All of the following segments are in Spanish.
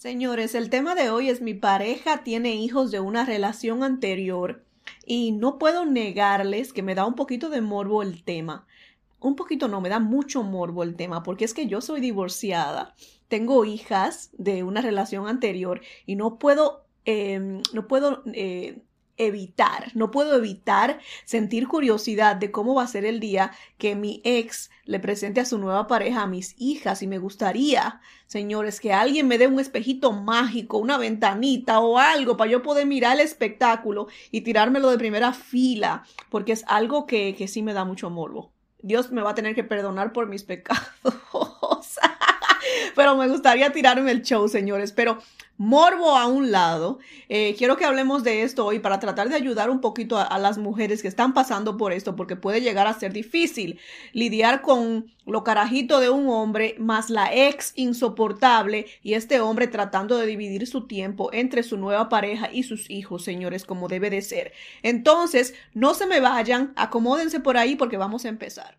Señores, el tema de hoy es mi pareja tiene hijos de una relación anterior y no puedo negarles que me da un poquito de morbo el tema. Un poquito no, me da mucho morbo el tema porque es que yo soy divorciada, tengo hijas de una relación anterior y no puedo, eh, no puedo eh, evitar, no puedo evitar sentir curiosidad de cómo va a ser el día que mi ex le presente a su nueva pareja a mis hijas y me gustaría, señores, que alguien me dé un espejito mágico, una ventanita o algo para yo poder mirar el espectáculo y tirármelo de primera fila, porque es algo que, que sí me da mucho morbo. Dios me va a tener que perdonar por mis pecados. pero me gustaría tirarme el show, señores. Pero morbo a un lado, eh, quiero que hablemos de esto hoy para tratar de ayudar un poquito a, las mujeres que están pasando por esto, porque puede llegar a ser difícil lidiar con lo carajito de un hombre más la ex insoportable y este hombre tratando de dividir su tiempo entre su nueva pareja y sus hijos, señores, como debe de ser. Entonces, no se me vayan, acomódense por ahí porque vamos a empezar.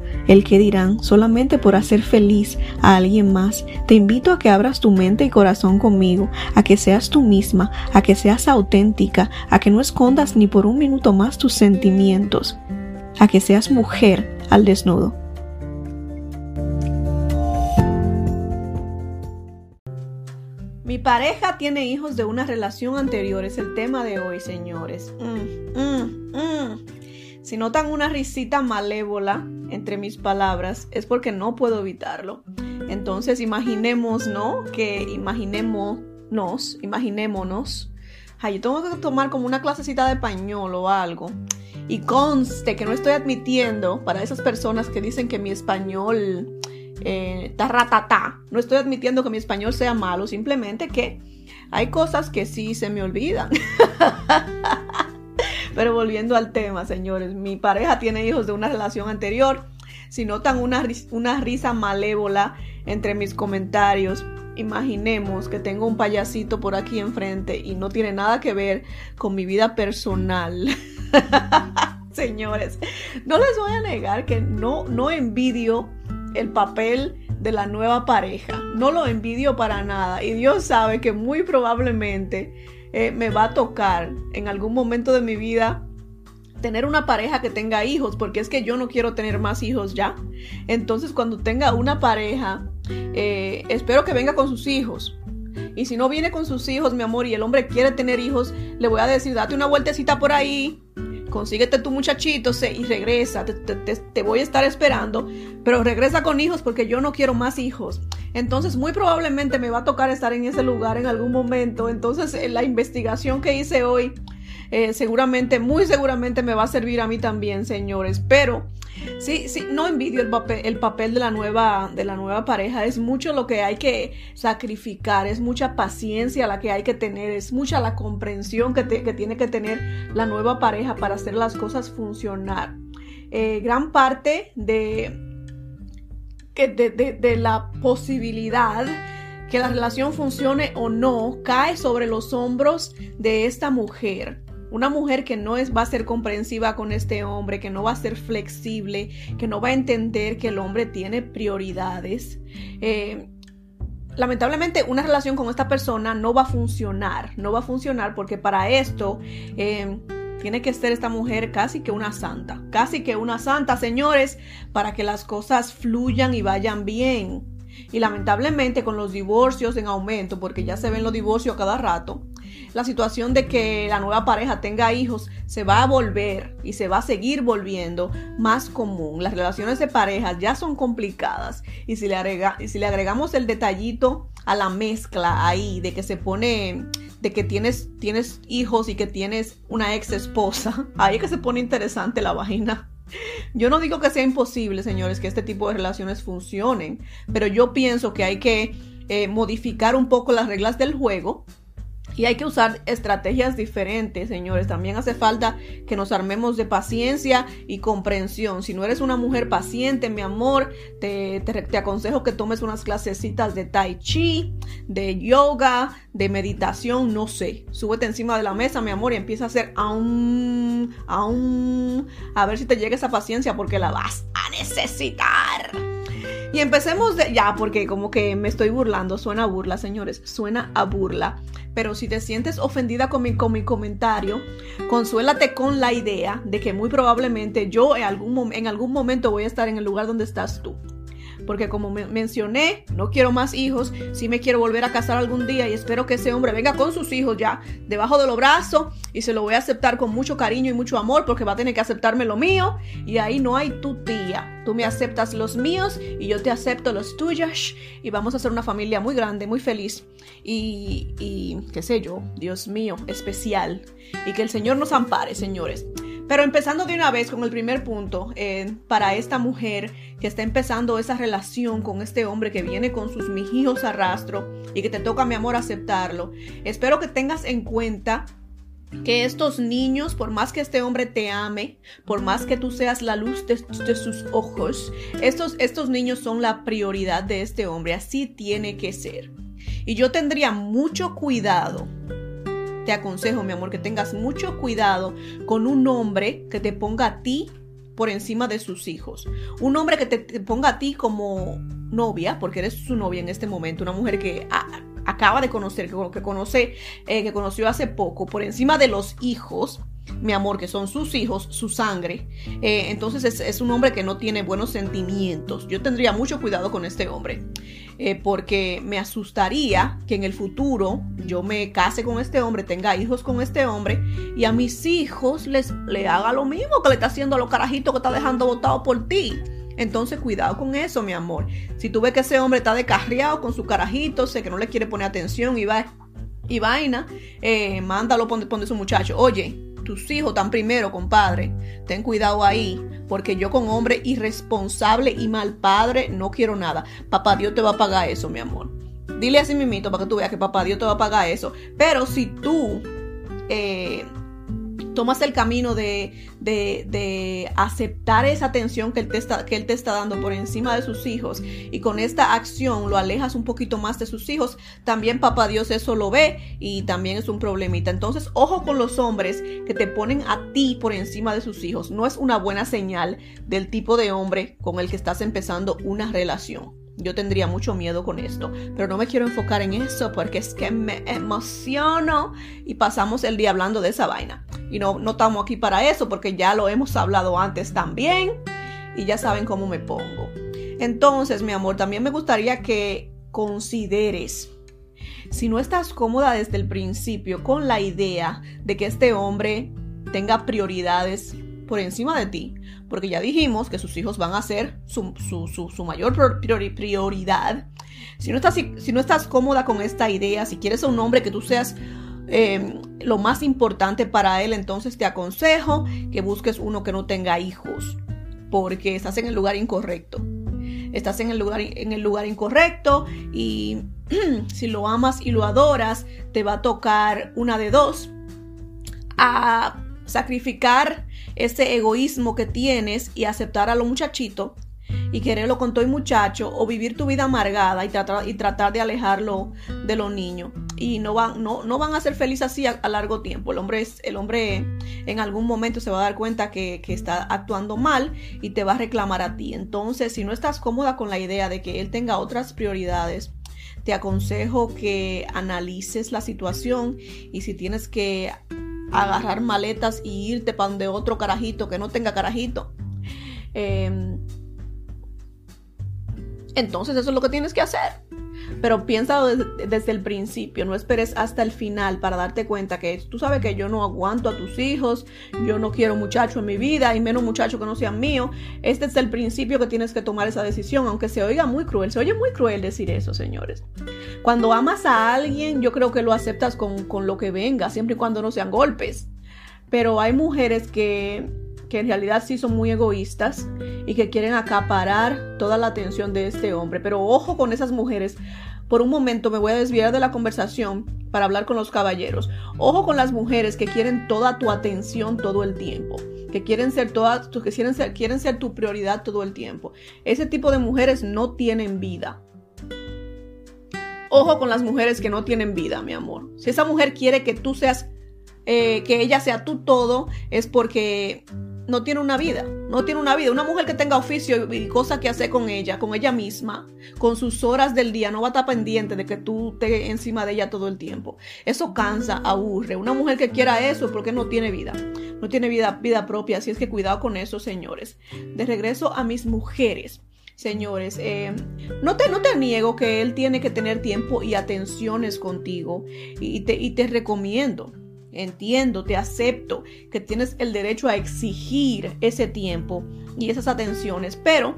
el que dirán solamente por hacer feliz a alguien más. Te invito a que abras tu mente y corazón conmigo, a que seas tú misma, a que seas auténtica, a que no escondas ni por un minuto más tus sentimientos, a que seas mujer al desnudo. Mi pareja tiene hijos de una relación anterior, es el tema de hoy, señores. Mm, mm, mm. Si notan una risita malévola entre mis palabras, es porque no puedo evitarlo. Entonces imaginemos, ¿no? Que imaginémonos, imaginémonos. Ay, yo tengo que tomar como una clasecita de español o algo. Y conste que no estoy admitiendo para esas personas que dicen que mi español eh, ta No estoy admitiendo que mi español sea malo, simplemente que hay cosas que sí se me olvidan. Pero volviendo al tema, señores, mi pareja tiene hijos de una relación anterior. Si notan una, una risa malévola entre mis comentarios, imaginemos que tengo un payasito por aquí enfrente y no tiene nada que ver con mi vida personal. Señores, no les voy a negar que no, no envidio el papel de la nueva pareja. No lo envidio para nada. Y Dios sabe que muy probablemente eh, me va a tocar en algún momento de mi vida tener una pareja que tenga hijos, porque es que yo no quiero tener más hijos ya. Entonces cuando tenga una pareja, eh, espero que venga con sus hijos. Y si no viene con sus hijos, mi amor, y el hombre quiere tener hijos, le voy a decir, date una vueltecita por ahí, consíguete tu muchachito y regresa, te, voy a estar esperando, pero regresa con hijos porque yo no quiero más hijos. Entonces muy probablemente me va a tocar estar en ese lugar en algún momento. Entonces eh, la investigación que hice hoy eh, seguramente, muy seguramente me va a servir a mí también, señores. Pero sí, sí, no envidio el papel, el papel de, la nueva, de la nueva pareja. Es mucho lo que hay que sacrificar, es mucha paciencia la que hay que tener, es mucha la comprensión que, tiene que tener la nueva pareja para hacer las cosas funcionar. Eh, gran parte de, de, de la posibilidad que la relación funcione o no cae sobre los hombros de esta mujer. Una mujer que no es, va a ser comprensiva con este hombre, que no va a ser flexible, que no va a entender que el hombre tiene prioridades. Eh, lamentablemente una relación con esta persona no va a funcionar, no va a funcionar porque para esto eh, tiene que ser esta mujer casi que una santa, casi que una santa, señores, para que las cosas fluyan y vayan bien. Y lamentablemente con los divorcios en aumento, porque ya se ven los divorcios cada rato, la situación de que la nueva pareja tenga hijos se va a volver y se va a seguir volviendo más común. Las relaciones de pareja ya son complicadas y si le, si le agregamos el detallito a la mezcla ahí de que se pone de que tienes, tienes hijos y que tienes una ex esposa, ahí es que se pone interesante la vagina. Yo no digo que sea imposible, señores, que este tipo de relaciones funcionen, pero yo pienso que hay que eh, modificar un poco las reglas del juego Y hay que usar estrategias diferentes, señores. También hace falta que nos armemos de paciencia y comprensión. Si no eres una mujer paciente, mi amor, te, te, aconsejo que tomes unas clasecitas de tai chi, de yoga, de meditación, no sé. Súbete encima de la mesa, mi amor, y empieza a hacer aún, aún, a ver si te llega esa paciencia porque la vas a necesitar. Y empecemos de ya, porque como que me estoy burlando, suena a burla, señores, suena a burla. Pero si te sientes ofendida con mi, con mi comentario, consuélate con la idea de que muy probablemente yo en algún, en algún momento voy a estar en el lugar donde estás tú porque como mencioné, no quiero más hijos, sí me quiero volver a casar algún día y espero que ese hombre venga con sus hijos ya debajo de los brazos y se lo voy a aceptar con mucho cariño y mucho amor porque va a tener que aceptarme lo mío y ahí no hay tu tía. Tú me aceptas los míos y yo te acepto los tuyos y vamos a ser una familia muy grande, muy feliz y, y qué sé yo, Dios mío, especial y que el Señor nos ampare, señores. Pero empezando de una vez con el primer punto, eh, para esta mujer que está empezando esa relación con este hombre que viene con sus mijijos a rastro y que te toca, mi amor, aceptarlo, espero que tengas en cuenta que estos niños, por más que este hombre te ame, por más que tú seas la luz de, sus ojos, estos, estos niños son la prioridad de este hombre, así tiene que ser. Y yo tendría mucho cuidado te aconsejo, mi amor, que tengas mucho cuidado con un hombre que te ponga a ti por encima de sus hijos. Un hombre que te, ponga a ti como novia, porque eres su novia en este momento, una mujer que acaba de conocer, que, conoce, eh, que conoció hace poco, por encima de los hijos, mi amor, que son sus hijos, su sangre. Eh, entonces es, un hombre que no tiene buenos sentimientos. Yo tendría mucho cuidado con este hombre. Eh, porque me asustaría que en el futuro yo me case con este hombre, tenga hijos con este hombre y a mis hijos les le haga lo mismo que le está haciendo a los carajitos que está dejando votado por ti. Entonces, cuidado con eso, mi amor. Si tú ves que ese hombre está descarriado con su carajito, sé que no le quiere poner atención y va y vaina, eh, mándalo, ponte, ponte su muchacho. Oye, tus hijos están primero, compadre. Ten cuidado ahí, porque yo con hombre irresponsable y mal padre no quiero nada. Papá Dios te va a pagar eso, mi amor. Dile así mimito para que tú veas que papá Dios te va a pagar eso. Pero si tú eh, tomas el camino de, de, aceptar esa atención que él, te está, que él te está dando por encima de sus hijos y con esta acción lo alejas un poquito más de sus hijos, también papá Dios eso lo ve y también es un problemita. Entonces, ojo con los hombres que te ponen a ti por encima de sus hijos. No es una buena señal del tipo de hombre con el que estás empezando una relación. Yo tendría mucho miedo con esto, pero no me quiero enfocar en eso porque es que me emociono y pasamos el día hablando de esa vaina. Y no, no estamos aquí para eso porque ya lo hemos hablado antes también y ya saben cómo me pongo. Entonces, mi amor, también me gustaría que consideres, si no estás cómoda desde el principio con la idea de que este hombre tenga prioridades por encima de ti, porque ya dijimos que sus hijos van a ser su, mayor prioridad. Si no, estás, si no estás cómoda con esta idea, si quieres a un hombre que tú seas em, lo más importante para él, entonces te aconsejo que busques uno que no tenga hijos, porque estás en el lugar incorrecto. Estás en el lugar, en el lugar incorrecto y si lo amas y lo adoras, te va a tocar una de dos. Sacrificar ese egoísmo que tienes y aceptar a lo muchachito y quererlo con todo el muchacho o vivir tu vida amargada y tratar, y tratar de alejarlo de los niños y no van, no, no van a ser felices así a, largo tiempo. El hombre, es, el hombre en algún momento se va a dar cuenta que, está actuando mal y te va a reclamar a ti. Entonces, si no estás cómoda con la idea de que él tenga otras prioridades, te aconsejo que analices la situación y si tienes que agarrar maletas y irte para donde otro carajito que no tenga carajito. Em, entonces eso es lo que tienes que hacer. Pero piensa desde, el principio, no esperes hasta el final para darte cuenta que tú sabes que yo no aguanto a tus hijos, yo no quiero muchacho en mi vida y menos muchachos que no sean míos. Este es el principio que tienes que tomar esa decisión, aunque se oiga muy cruel. Se oye muy cruel decir eso, señores. Cuando amas a alguien, yo creo que lo aceptas con, con lo que venga, siempre y cuando no sean golpes. Pero hay mujeres que que en realidad sí son muy egoístas y que quieren acaparar toda la atención de este hombre. Pero ojo con esas mujeres. Por un momento me voy a desviar de la conversación, para hablar con los caballeros. Ojo con las mujeres que quieren toda tu atención todo el tiempo, que quieren ser todas, que quieren ser, quieren ser tu prioridad todo el tiempo. Ese tipo de mujeres no tienen vida. Ojo con las mujeres que no tienen vida, mi amor. Si esa mujer quiere que tú seas, eh, que ella sea tú todo, es porque no tiene una vida, no tiene una vida. Una mujer que tenga oficio y cosas que hacer con ella, con ella misma, con sus horas del día, no va a estar pendiente de que tú estés encima de ella todo el tiempo. Eso cansa, aburre. Una mujer que quiera eso es porque no tiene vida, no tiene vida, vida propia. Así es que cuidado con eso, señores. De regreso a mis mujeres. Señores, eh, no, te, no te niego que él tiene que tener tiempo y atenciones contigo y te, y te recomiendo Entiendo, te acepto que tienes el derecho a exigir ese tiempo y esas atenciones, pero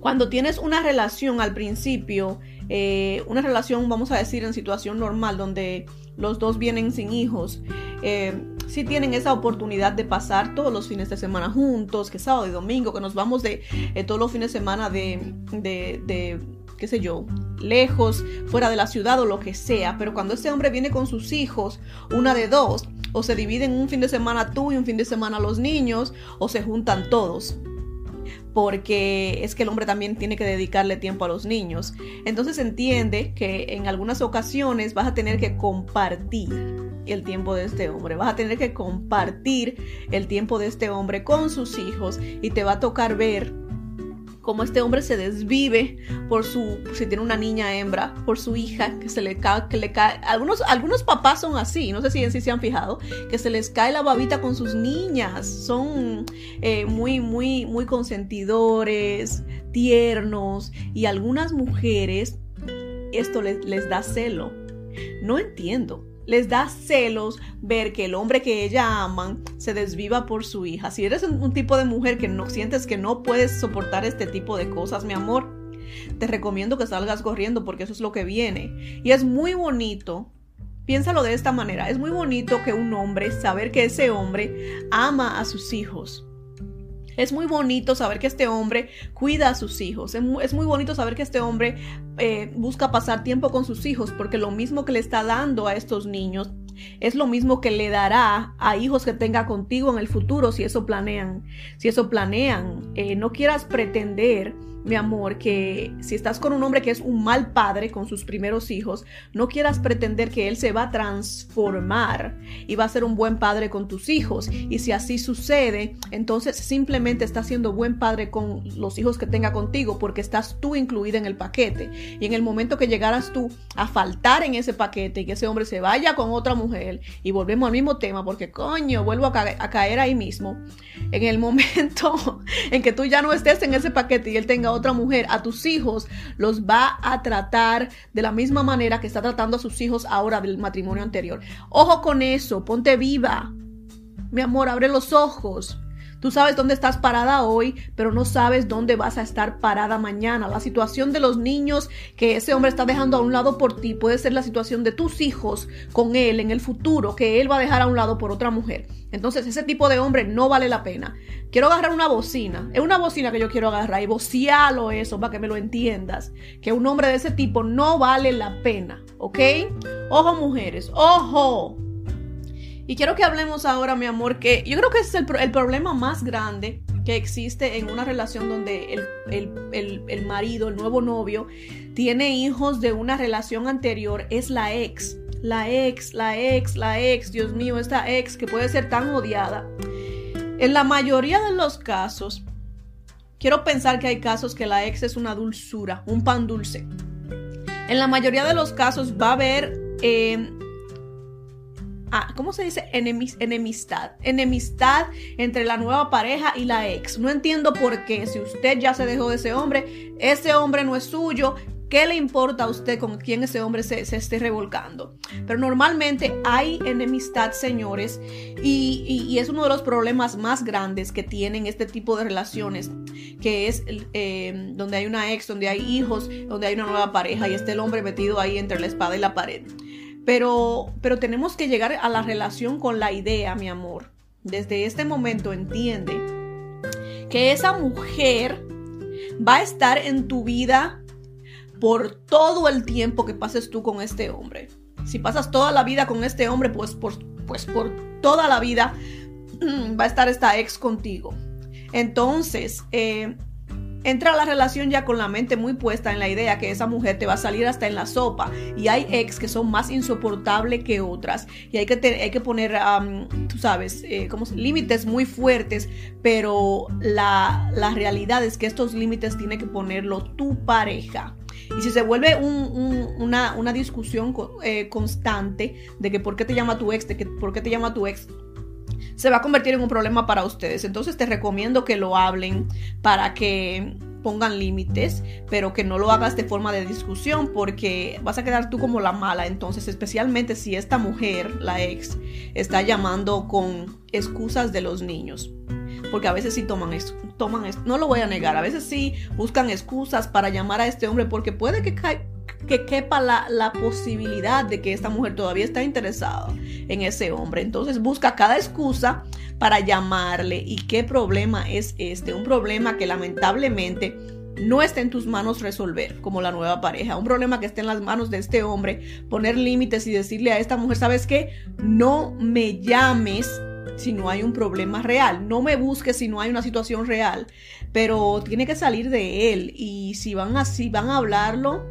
cuando tienes una relación al principio, eh, una relación, vamos a decir, en situación normal, donde los dos vienen sin hijos, eh, si tienen esa oportunidad de pasar todos los fines de semana juntos, que sábado y domingo, que nos vamos de eh, todos los fines de semana de, de qué sé yo, lejos, fuera de la ciudad o lo que sea, pero cuando este hombre viene con sus hijos, una de dos, o se dividen un fin de semana tú y un fin de semana los niños, o se juntan todos porque es que el hombre también tiene que dedicarle tiempo a los niños. Entonces entiende que en algunas ocasiones vas a tener que compartir el tiempo de este hombre, vas a tener que compartir el tiempo de este hombre con sus hijos y te va a tocar ver cómo este hombre se desvive por su, si tiene una niña hembra, por su hija, que se le cae, que le cae. Algunos, algunos papás son así, no sé si en se han fijado, que se les cae la babita con sus niñas. Son eh, muy, muy, muy consentidores, tiernos, y algunas mujeres esto les, les da celo. No entiendo les da celos ver que el hombre que ella aman se desviva por su hija. Si eres un, tipo de mujer que no sientes que no puedes soportar este tipo de cosas, mi amor, te recomiendo que salgas corriendo porque eso es lo que viene. Y es muy bonito. Piénsalo de esta manera, es muy bonito que un hombre, saber que ese hombre ama a sus hijos, es muy bonito saber que este hombre cuida a sus hijos. Es muy, bonito saber que este hombre eh, busca pasar tiempo con sus hijos porque lo mismo que le está dando a estos niños es lo mismo que le dará a hijos que tenga contigo en el futuro si eso planean. Si eso planean, eh, no quieras pretender mi amor, que si estás con un hombre que es un mal padre con sus primeros hijos, no quieras pretender que él se va a transformar y va a ser un buen padre con tus hijos. Y si así sucede, entonces simplemente está siendo buen padre con los hijos que tenga contigo porque estás tú incluida en el paquete. Y en el momento que llegaras tú a faltar en ese paquete y que ese hombre se vaya con otra mujer, y volvemos al mismo tema porque coño, vuelvo a, a caer ahí mismo, en el momento en que tú ya no estés en ese paquete y él tenga otra mujer, a tus hijos los va a tratar de la misma manera que está tratando a sus hijos ahora del matrimonio anterior. Ojo con eso, ponte viva. Mi amor, abre los ojos. Tú sabes dónde estás parada hoy, pero no sabes dónde vas a estar parada mañana. La situación de los niños que ese hombre está dejando a un lado por ti puede ser la situación de tus hijos con él en el futuro, que él va a dejar a un lado por otra mujer. Entonces ese tipo de hombre no vale la pena. Quiero agarrar una bocina. Es una bocina que yo quiero agarrar y vocialo eso para que me lo entiendas. Que un hombre de ese tipo no vale la pena. ¿Ok? Ojo mujeres. Ojo. Y quiero que hablemos ahora, mi amor, que yo creo que es el, problema más grande que existe en una relación donde el, marido, el nuevo novio, tiene hijos de una relación anterior, es la ex. La ex, la ex, la ex, Dios mío, esta ex que puede ser tan odiada. En la mayoría de los casos, quiero pensar que hay casos que la ex es una dulzura, un pan dulce. En la mayoría de los casos va a haber eh, ah, ¿cómo se dice? enemistad. Enemistad entre la nueva pareja y la ex. No entiendo por qué. Si usted ya se dejó de ese hombre, ese hombre no es suyo. ¿Qué le importa a usted con quién ese hombre se, esté revolcando? Pero normalmente hay enemistad, señores, y, es uno de los problemas más grandes que tienen este tipo de relaciones, que es eh, donde hay una ex, donde hay hijos, donde hay una nueva pareja y está el hombre metido ahí entre la espada y la pared. Pero, pero tenemos que llegar a la relación con la idea, mi amor. Desde este momento entiende que esa mujer va a estar en tu vida por todo el tiempo que pases tú con este hombre. Si pasas toda la vida con este hombre, pues por, pues por toda la vida va a estar esta ex contigo. Entonces, eh, entra la relación ya con la mente muy puesta en la idea que esa mujer te va a salir hasta en la sopa. Y hay ex que son más insoportables que otras. Y hay que, hay que poner, tú sabes, eh, como límites muy fuertes. Pero la, realidad es que estos límites tiene que ponerlo tu pareja. Y si se vuelve una, una, discusión eh, constante de que por qué te llama tu ex, de que por qué te llama tu ex, se va a convertir en un problema para ustedes. Entonces te recomiendo que lo hablen para que pongan límites, pero que no lo hagas de forma de discusión porque vas a quedar tú como la mala. Entonces, especialmente si esta mujer, la ex, está llamando con excusas de los niños. Porque a veces sí toman, toman, no lo voy a negar, a veces sí buscan excusas para llamar a este hombre porque puede que que quepa la, la, posibilidad de que esta mujer todavía está interesada en ese hombre. Entonces busca cada excusa para llamarle. ¿Y qué problema es este? Un problema que lamentablemente no está en tus manos resolver como la nueva pareja. Un problema que esté en las manos de este hombre. Poner límites y decirle a esta mujer, ¿sabes qué? No me llames si no hay un problema real. No me busques si no hay una situación real. Pero tiene que salir de él. Y si van así, van a hablarlo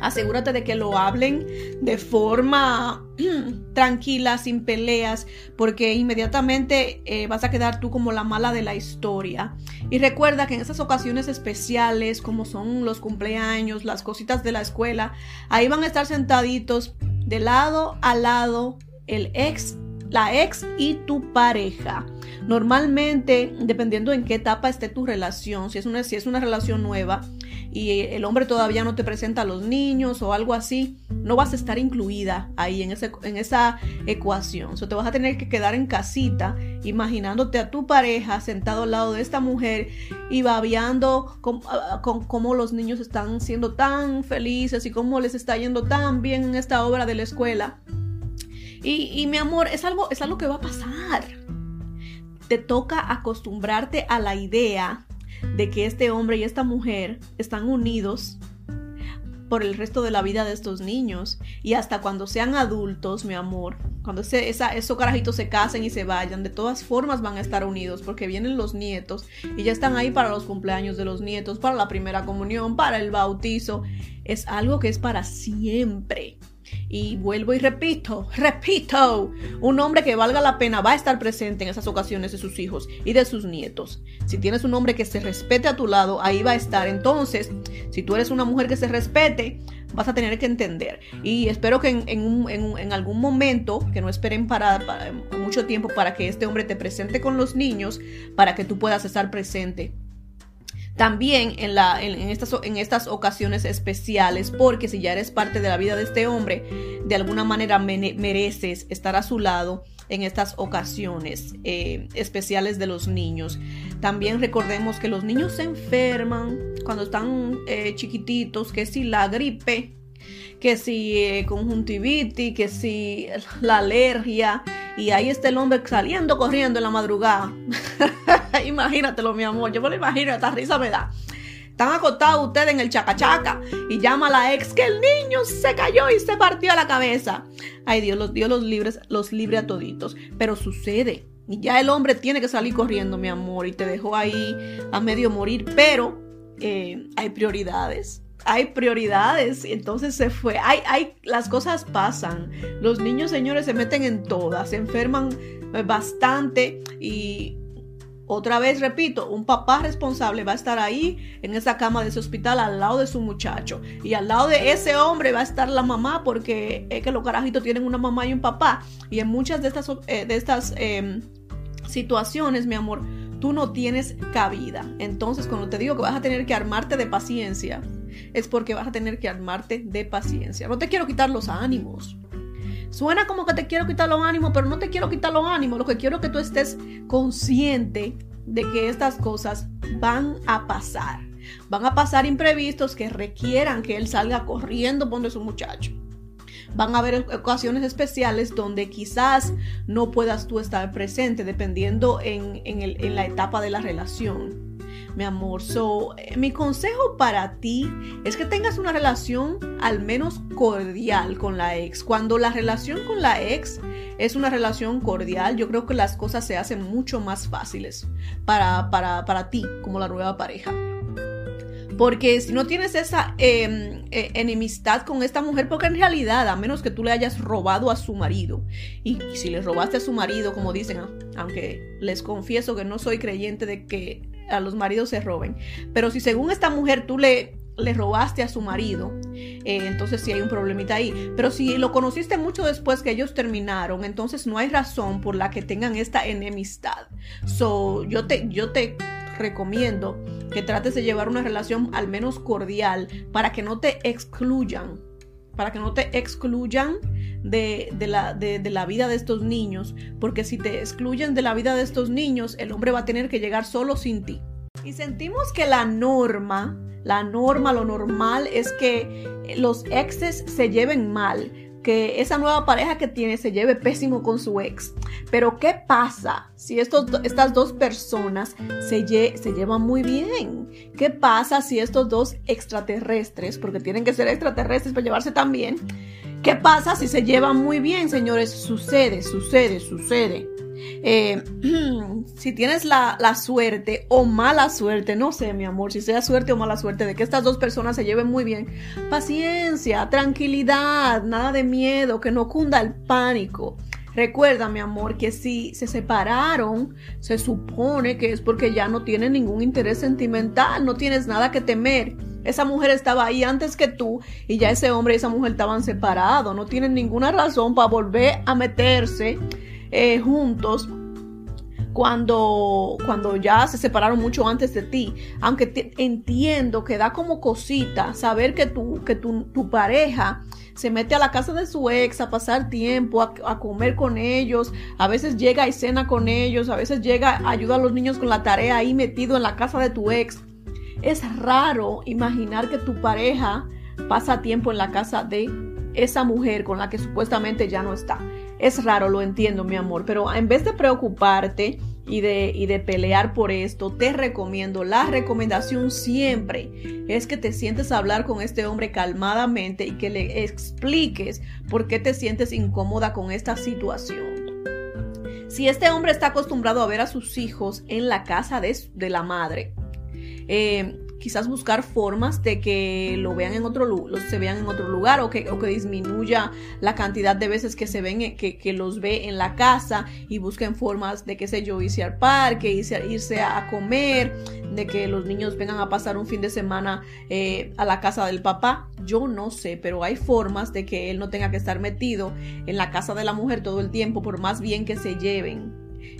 asegúrate de que lo hablen de forma tranquila, sin peleas, porque inmediatamente eh, vas a quedar tú como la mala de la historia. Y recuerda que en esas ocasiones especiales, como son los cumpleaños, las cositas de la escuela, ahí van a estar sentaditos de lado a lado el ex la ex y tu pareja. Normalmente, dependiendo en qué etapa esté tu relación, si es una, si es una relación nueva, y el hombre todavía no te presenta a los niños o algo así, no vas a estar incluida ahí en, ese, en esa ecuación. O te vas a tener que quedar en casita imaginándote a tu pareja sentado al lado de esta mujer y babeando con, ah, con cómo los niños están siendo tan felices y cómo les está yendo tan bien en esta obra de la escuela. Y, mi amor, es algo, es algo que va a pasar. Te toca acostumbrarte a la idea de que este hombre y esta mujer están unidos por el resto de la vida de estos niños y hasta cuando sean adultos, mi amor, cuando ese, esos carajitos se casen y se vayan, de todas formas van a estar unidos porque vienen los nietos y ya están ahí para los cumpleaños de los nietos, para la primera comunión, para el bautizo. Es algo que es para siempre. Y vuelvo y repito, repito, un hombre que valga la pena va a estar presente en esas ocasiones de sus hijos y de sus nietos. Si tienes un hombre que se respete a tu lado, ahí va a estar. Entonces, si tú eres una mujer que se respete, vas a tener que entender. Y espero que en, algún momento, que no esperen para, mucho tiempo para que este hombre te presente con los niños, para que tú puedas estar presente también en, estas ocasiones especiales, porque si ya eres parte de la vida de este hombre, de alguna manera mereces estar a su lado en estas ocasiones eh, especiales de los niños. También recordemos que los niños se enferman cuando están eh, chiquititos, que si la gripe, que si eh, conjuntivitis, que si la alergia, y ahí está el hombre saliendo corriendo en la madrugada. Imagínatelo, mi amor. Yo me lo imagino, esta risa me da. Están acostados ustedes en el chacachaca y llama a la ex que el niño se cayó y se partió la cabeza. Ay, Dios, los, Dios los, libres, los libre a toditos. Pero sucede. Y ya el hombre tiene que salir corriendo, mi amor, y te dejó ahí a medio morir. Pero eh, hay prioridades hay prioridades, entonces se fue. Hay, hay, las cosas pasan. Los niños, señores, se meten en todas, se enferman eh, bastante y otra vez repito, un papá responsable va a estar ahí en esa cama de ese hospital al lado de su muchacho. Y al lado de ese hombre va a estar la mamá porque es que los carajitos tienen una mamá y un papá. Y en muchas de estas, eh, de estas em, situaciones, mi amor, tú no tienes cabida. Entonces, cuando te digo que vas a tener que armarte de paciencia, es porque vas a tener que armarte de paciencia. No te quiero quitar los ánimos. Suena como que te quiero quitar los ánimos, pero no te quiero quitar los ánimos. Lo que quiero es que tú estés consciente de que estas cosas van a pasar. Van a pasar imprevistos que requieran que él salga corriendo por su muchacho. Van a haber ocasiones especiales donde quizás no puedas tú estar presente dependiendo en, en la etapa de la relación mi amor. So, eh, mi consejo para ti es que tengas una relación al menos cordial con la ex. Cuando la relación con la ex es una relación cordial, yo creo que las cosas se hacen mucho más fáciles para, para, para ti como la nueva pareja. Porque si no tienes esa em, e, enemistad con esta mujer, porque en realidad, a menos que tú le hayas robado a su marido, y, si le robaste a su marido, como dicen, aunque les confieso que no soy creyente de que a los maridos se roben, pero si según esta mujer tú le, le robaste a su marido, eh, entonces sí hay un problemita ahí. Pero si lo conociste mucho después que ellos terminaron, entonces no hay razón por la que tengan esta enemistad. So, yo te, yo te recomiendo que trates de llevar una relación al menos cordial para que no te excluyan, para que no te excluyan de, la, de, la, vida de estos niños, porque si te excluyen de la vida de estos niños, el hombre va a tener que llegar solo sin ti. Y sentimos que la norma, la norma, lo normal es que los exes se lleven mal, que esa nueva pareja que tiene se lleve pésimo con su ex. Pero ¿qué pasa si estos, estas dos personas se, se llevan muy bien? ¿Qué pasa si estos dos extraterrestres, porque tienen que ser extraterrestres para llevarse tan bien, ¿qué pasa si se llevan muy bien, señores? Sucede, sucede, sucede. Eh, si tienes la, suerte o mala suerte, no sé, mi amor, si sea suerte o mala suerte de que estas dos personas se lleven muy bien, paciencia, tranquilidad, nada de miedo, que no cunda el pánico. Recuerda, mi amor, que si se separaron, se supone que es porque ya no tienen ningún interés sentimental, no tienes nada que temer. Esa mujer estaba ahí antes que tú y ya ese hombre y esa mujer estaban separados. No tienen ninguna razón para volver a meterse eh, juntos cuando, cuando ya se separaron mucho antes de ti. Aunque entiendo que da como cosita saber que, tu, que tu, tu, pareja se mete a la casa de su ex a pasar tiempo, a, comer con ellos, a veces llega y cena con ellos, a veces llega, ayuda a los niños con la tarea ahí metido en la casa de tu ex. Es raro imaginar que tu pareja pasa tiempo en la casa de esa mujer con la que supuestamente ya no está. Es raro, lo entiendo, mi amor, pero en vez de preocuparte y de, y de pelear por esto, te recomiendo, la recomendación siempre es que te sientes a hablar con este hombre calmadamente y que le expliques por qué te sientes incómoda con esta situación. Si este hombre está acostumbrado a ver a sus hijos en la casa de, de la madre, eh, quizás buscar formas de que lo vean en otro lugar, se vean en otro lugar o que, que disminuya la cantidad de veces que se ven, eh, que, los ve en la casa y busquen formas de, qué sé yo, irse al parque, irse, irse a comer, de que los niños vengan a pasar un fin de semana eh, a la casa del papá. Yo no sé, pero hay formas de que él no tenga que estar metido en la casa de la mujer todo el tiempo, por más bien que se lleven.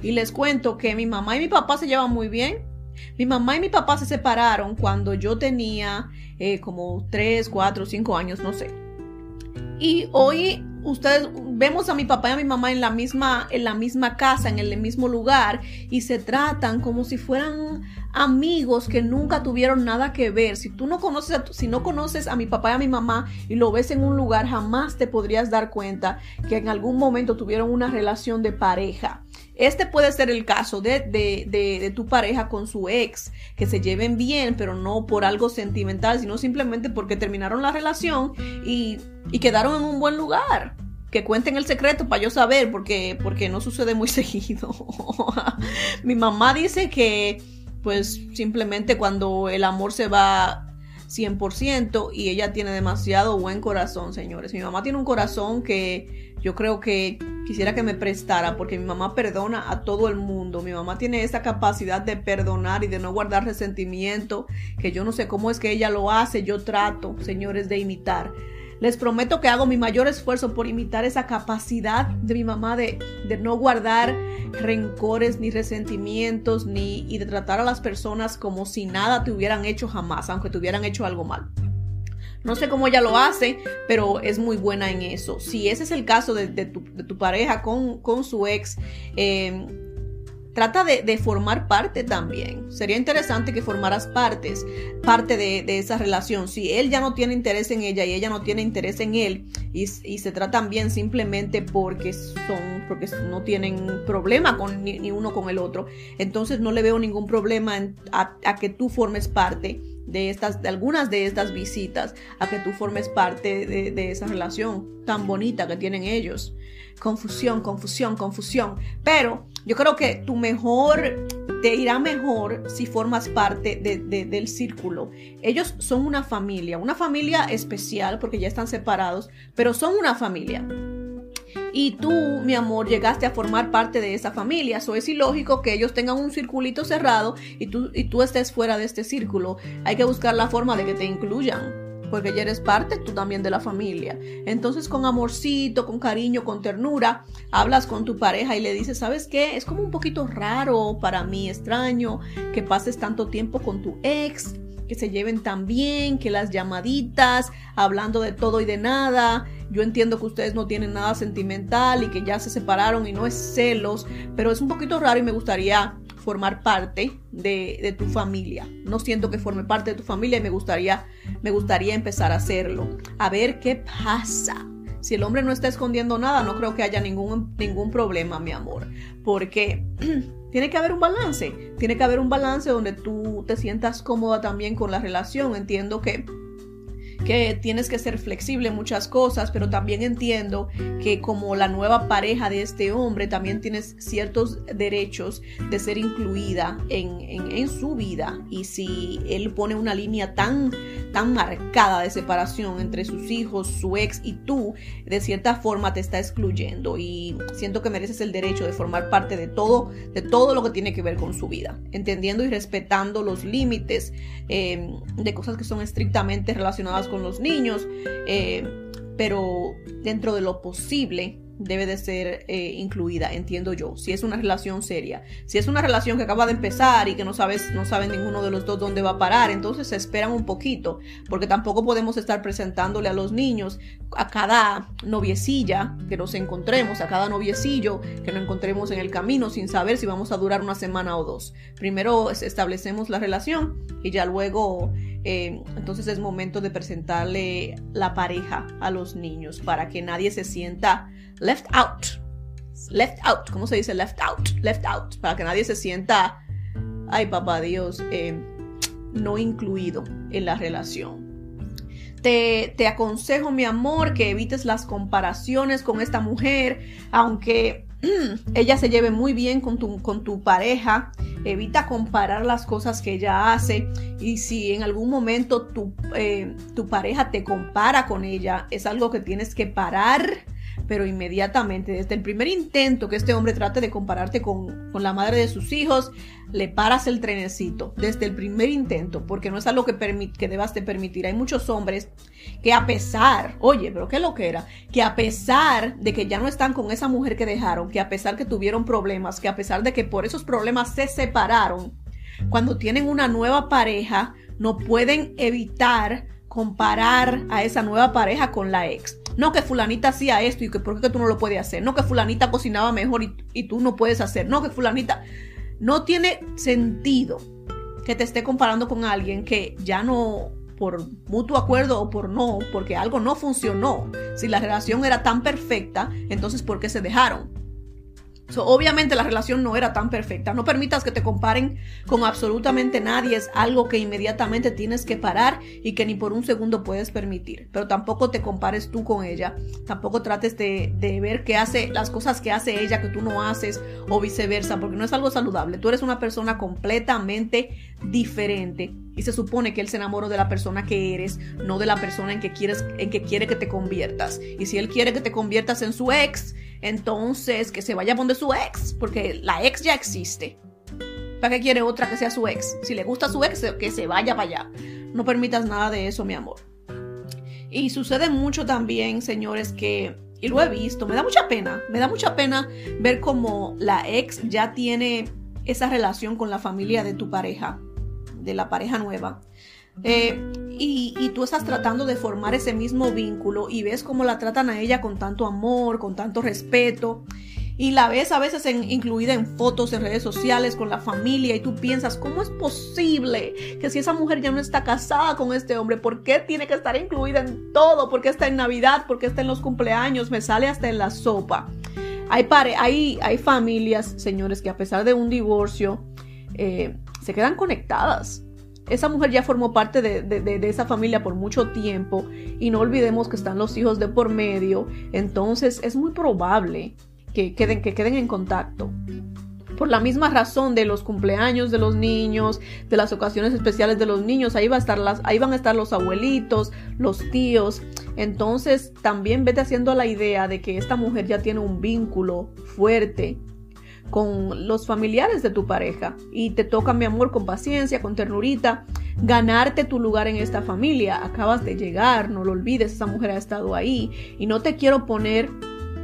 Y les cuento que mi mamá y mi papá se llevan muy bien mi mamá y mi papá se separaron cuando yo tenía eh, como 3, 4, 5 años, no sé. Y hoy ustedes vemos a mi papá y a mi mamá en la misma en la misma casa, en el mismo lugar y se tratan como si fueran amigos que nunca tuvieron nada que ver. Si tú no conoces a, si no conoces a mi papá y a mi mamá y lo ves en un lugar, jamás te podrías dar cuenta que en algún momento tuvieron una relación de pareja. Este puede ser el caso de, de, tu pareja con su ex, que se lleven bien, pero no por algo sentimental, sino simplemente porque terminaron la relación y, y quedaron en un buen lugar que cuenten el secreto para yo saber, porque, porque no sucede muy seguido. Mi mamá dice que, pues, simplemente cuando el amor se va 100% y ella tiene demasiado buen corazón, señores. Mi mamá tiene un corazón que yo creo que quisiera que me prestara porque mi mamá perdona a todo el mundo. Mi mamá tiene esa capacidad de perdonar y de no guardar resentimiento, que yo no sé cómo es que ella lo hace. Yo trato, señores, de imitar. Les prometo que hago mi mayor esfuerzo por imitar esa capacidad de mi mamá de, de no guardar rencores ni resentimientos ni y de tratar a las personas como si nada te hubieran hecho jamás, aunque te hubieran hecho algo mal. No sé cómo ella lo hace, pero es muy buena en eso. Si ese es el caso de, tu, pareja con, su ex, eh, trata de, formar parte también. Sería interesante que formaras partes, parte de, esa relación. Si él ya no tiene interés en ella y ella no tiene interés en él y, se tratan bien simplemente porque son, porque no tienen problema con ni, uno con el otro, entonces no le veo ningún problema a, que tú formes parte de estas, de algunas de estas visitas, a que tú formes parte de, de esa relación tan bonita que tienen ellos. Confusión, confusión, confusión. Pero yo creo que tu mejor, te irá mejor si formas parte del círculo. Ellos son una familia, una familia especial porque ya están separados, pero son una familia. Y tú, mi amor, llegaste a formar parte de esa familia. Eso es ilógico que ellos tengan un circulito cerrado y tú, y tú estés fuera de este círculo. Hay que buscar la forma de que te incluyan porque ya eres parte tú también de la familia. Entonces con amorcito, con cariño, con ternura, hablas con tu pareja y le dices, ¿sabes qué? Es como un poquito raro para mí, extraño, que pases tanto tiempo con tu ex, que se lleven tan bien, que las llamaditas, hablando de todo y de nada. Yo entiendo que ustedes no tienen nada sentimental y que ya se separaron y no es celos, pero es un poquito raro y me gustaría formar parte de, tu familia. No siento que forme parte de tu familia y me gustaría, me gustaría empezar a hacerlo. A ver qué pasa. Si el hombre no está escondiendo nada, no creo que haya ningún, ningún problema, mi amor. Porque tiene que haber un balance. Tiene que haber un balance donde tú te sientas cómoda también con la relación. Entiendo que que tienes que ser flexible en muchas cosas, pero también entiendo que como la nueva pareja de este hombre, también tienes ciertos derechos de ser incluida en, en, su vida. Y si él pone una línea tan, tan marcada de separación entre sus hijos, su ex y tú, de cierta forma te está excluyendo. Y siento que mereces el derecho de formar parte de todo, de todo lo que tiene que ver con su vida, entendiendo y respetando los límites eh, de cosas que son estrictamente relacionadas con los niños, eh, pero dentro de lo posible debe de ser eh, incluida, entiendo yo, si es una relación seria. Si es una relación que acaba de empezar y que no sabes, no saben ninguno de los dos dónde va a parar, entonces se esperan un poquito, porque tampoco podemos estar presentándole a los niños a cada noviecilla que nos encontremos, a cada noviecillo que nos encontremos en el camino sin saber si vamos a durar una semana o dos. Primero establecemos la relación y ya luego eh, entonces es momento de presentarle la pareja a los niños para que nadie se sienta left out. Left out, ¿cómo se dice left out? Left out, para que nadie se sienta, ay papá Dios, eh, no incluido en la relación. Te, te, aconsejo, mi amor, que evites las comparaciones con esta mujer, aunque ella se lleve muy bien con tu, con tu pareja. Evita comparar las cosas que ella hace y si en algún momento tu, eh, tu pareja te compara con ella, es algo que tienes que parar pero inmediatamente, desde el primer intento que este hombre trate de compararte con, la madre de sus hijos, le paras el trenecito, desde el primer intento, porque no es algo que, que debas de permitir. Hay muchos hombres que a pesar, oye, pero qué lo que era, que a pesar de que ya no están con esa mujer que dejaron, que a pesar que tuvieron problemas, que a pesar de que por esos problemas se separaron, cuando tienen una nueva pareja, no pueden evitar comparar a esa nueva pareja con la ex. No que fulanita hacía esto y que por qué tú no lo puedes hacer. No que fulanita cocinaba mejor y, tú no puedes hacer. No que fulanita... No tiene sentido que te esté comparando con alguien que ya no por mutuo acuerdo o por no, porque algo no funcionó. Si la relación era tan perfecta, entonces ¿por qué se dejaron? Obviamente la relación no era tan perfecta. No permitas que te comparen con absolutamente nadie. Es algo que inmediatamente tienes que parar y que ni por un segundo puedes permitir. Pero tampoco te compares tú con ella. Tampoco trates de, de ver qué hace, las cosas que hace ella que tú no haces o viceversa, porque no es algo saludable. Tú eres una persona completamente diferente y se supone que él se enamoró de la persona que eres, no de la persona en que quieres, en que quiere que te conviertas. Y si él quiere que te conviertas en su ex, entonces que se vaya a poner su ex, porque la ex ya existe. ¿Para qué quiere otra que sea su ex? Si le gusta su ex, que se vaya para allá. No permitas nada de eso, mi amor. Y sucede mucho también, señores, que, y lo he visto, me da mucha pena, me da mucha pena ver cómo la ex ya tiene esa relación con la familia de tu pareja, de la pareja nueva. Eh, y, tú estás tratando de formar ese mismo vínculo y ves cómo la tratan a ella con tanto amor, con tanto respeto. y la ves a veces incluida en fotos en redes sociales con la familia y tú piensas, ¿cómo es posible que si esa mujer ya no está casada con este hombre, ¿por qué tiene que estar incluida en todo? ¿Por qué está en Navidad? ¿Por qué está en los cumpleaños? Me sale hasta en la sopa. Hay, hay, hay familias, señores, que a pesar de un divorcio, eh, se quedan conectadas. Esa mujer ya formó parte de, de, esa familia por mucho tiempo y no olvidemos que están los hijos de por medio, entonces es muy probable que queden, que queden en contacto. Por la misma razón de los cumpleaños de los niños, de las ocasiones especiales de los niños, ahí, va a estar las, ahí van a estar los abuelitos, los tíos. Entonces también vete haciendo la idea de que esta mujer ya tiene un vínculo fuerte con los familiares de tu pareja y te toca, mi amor, con paciencia, con ternurita, ganarte tu lugar en esta familia. Acabas de llegar, no lo olvides, esa mujer ha estado ahí y no te quiero poner